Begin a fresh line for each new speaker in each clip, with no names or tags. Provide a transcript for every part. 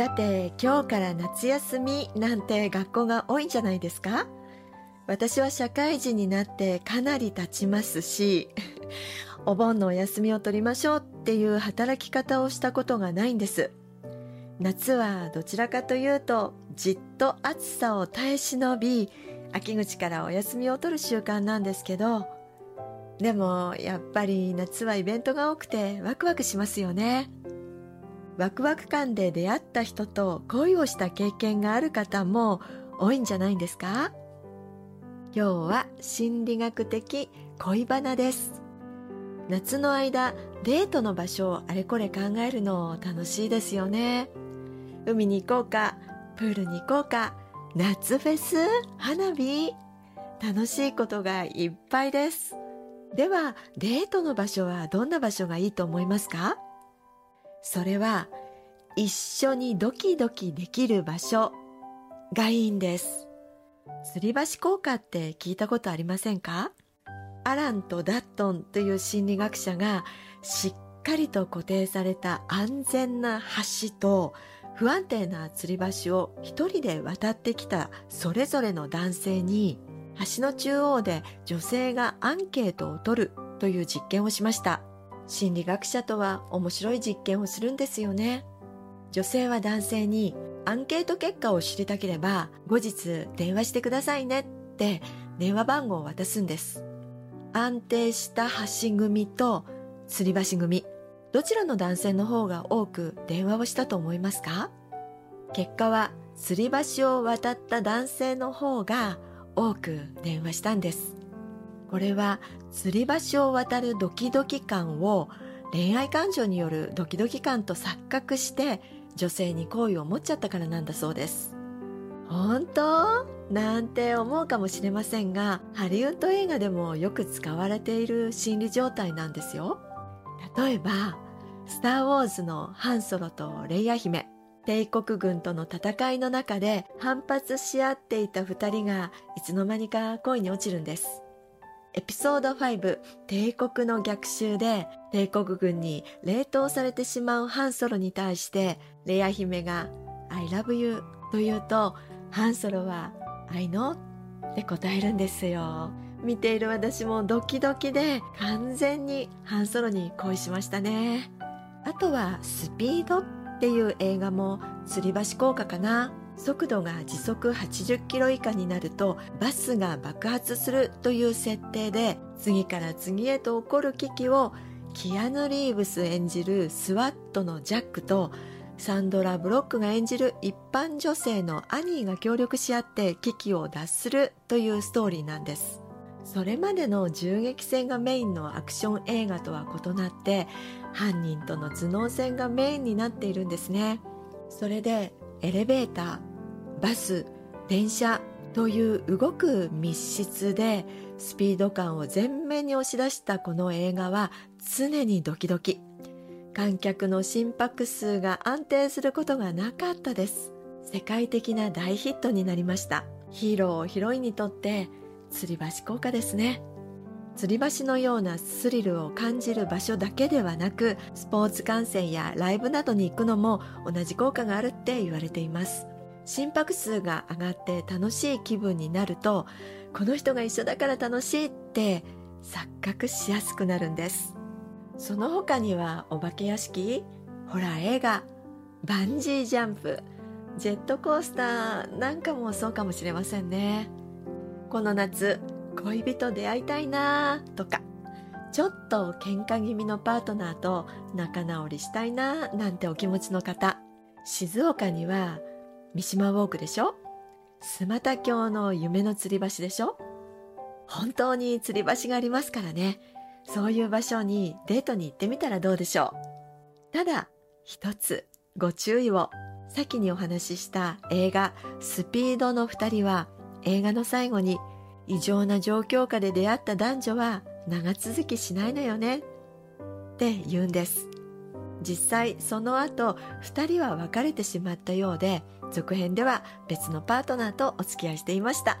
さて今日から夏休みなんて学校が多いんじゃないですか？私は社会人になってかなり経ちますし お盆のお休みを取りましょうっていう働き方をしたことがないんです。夏はどちらかというとじっと暑さを耐え忍び秋口からお休みを取る習慣なんですけどでもやっぱり夏はイベントが多くてワクワクしますよね。ワクワク感で出会った人と恋をした経験がある方も多いんじゃないんですか？今日は心理学的恋バナです。夏の間デートの場所をあれこれ考えるの楽しいですよね。海に行こうかプールに行こうか夏フェス花火。楽しいことがいっぱいです。ではデートの場所はどんな場所がいいと思いますか？それは一緒にドキドキできる場所がいいんです。吊り橋効果って聞いたことありませんか？アランとダットンという心理学者がしっかりと固定された安全な橋と不安定な吊り橋を一人で渡ってきたそれぞれの男性に橋の中央で女性がアンケートを取るという実験をしました。心理学者とは面白い実験をするんですよね。女性は男性にアンケート結果を知りたければ後日電話してくださいねって電話番号を渡すんです。安定した橋組と吊り橋組。どちらの男性の方が多く電話をしたと思いますか？結果は吊り橋を渡った男性の方が多く電話したんです。これは吊り橋を渡るドキドキ感を恋愛感情によるドキドキ感と錯覚して女性に好意を持っちゃったからなんだそうです。本当？なんて思うかもしれませんがハリウッド映画でもよく使われている心理状態なんですよ。例えば「スター・ウォーズ」のハンソロとレイヤ姫。帝国軍との戦いの中で反発し合っていた2人がいつの間にか恋に落ちるんです。エピソード5帝国の逆襲で帝国軍に冷凍されてしまうハンソロに対してレア姫が I love you と言うとハンソロは I know って答えるんですよ。見ている私もドキドキで完全にハンソロに恋しましたね。あとはスピードっていう映画も吊り橋効果かな。速度が時速80キロ以下になるとバスが爆発するという設定で次から次へと起こる危機をキアヌ・リーブス演じるスワットのジャックとサンドラ・ブロックが演じる一般女性のアニーが協力し合って危機を脱するというストーリーなんです。それまでの銃撃戦がメインのアクション映画とは異なって犯人との頭脳戦がメインになっているんですね。それでエレベーターバス電車という動く密室でスピード感を前面に押し出したこの映画は常にドキドキ。観客の心拍数が安定することがなかったです。世界的な大ヒットになりました。ヒーローヒロインにとって吊り橋効果ですね。吊り橋のようなスリルを感じる場所だけではなくスポーツ観戦やライブなどに行くのも同じ効果があるって言われています。心拍数が上がって楽しい気分になるとこの人が一緒だから楽しいって錯覚しやすくなるんです。その他にはお化け屋敷ホラー映画バンジージャンプジェットコースターなんかもそうかもしれませんね。この夏恋人出会いたいなとかちょっと喧嘩気味のパートナーと仲直りしたいななんてお気持ちの方静岡には三島ウォークでしょ？須又峡の夢の吊り橋でしょ？本当に吊り橋がありますからね。そういう場所にデートに行ってみたらどうでしょう？ただ一つご注意を。先にお話しした映画「スピードの2人」は映画の最後に異常な状況下で出会った男女は長続きしないのよね。って言うんです。実際その後2人は別れてしまったようで続編では別のパートナーとお付き合いしていました。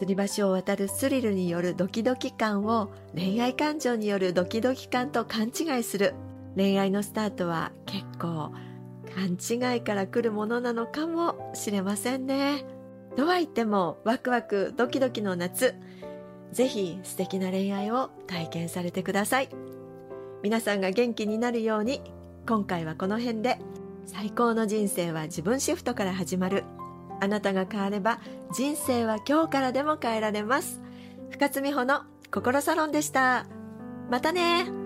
吊り橋を渡るスリルによるドキドキ感を恋愛感情によるドキドキ感と勘違いする。恋愛のスタートは結構勘違いから来るものなのかもしれませんね。とは言ってもワクワクドキドキの夏。ぜひ素敵な恋愛を体験されてください。皆さんが元気になるように今回はこの辺で。最高の人生は自分シフトから始まる。あなたが変われば人生は今日からでも変えられます。深津美穂の心サロンでした。またね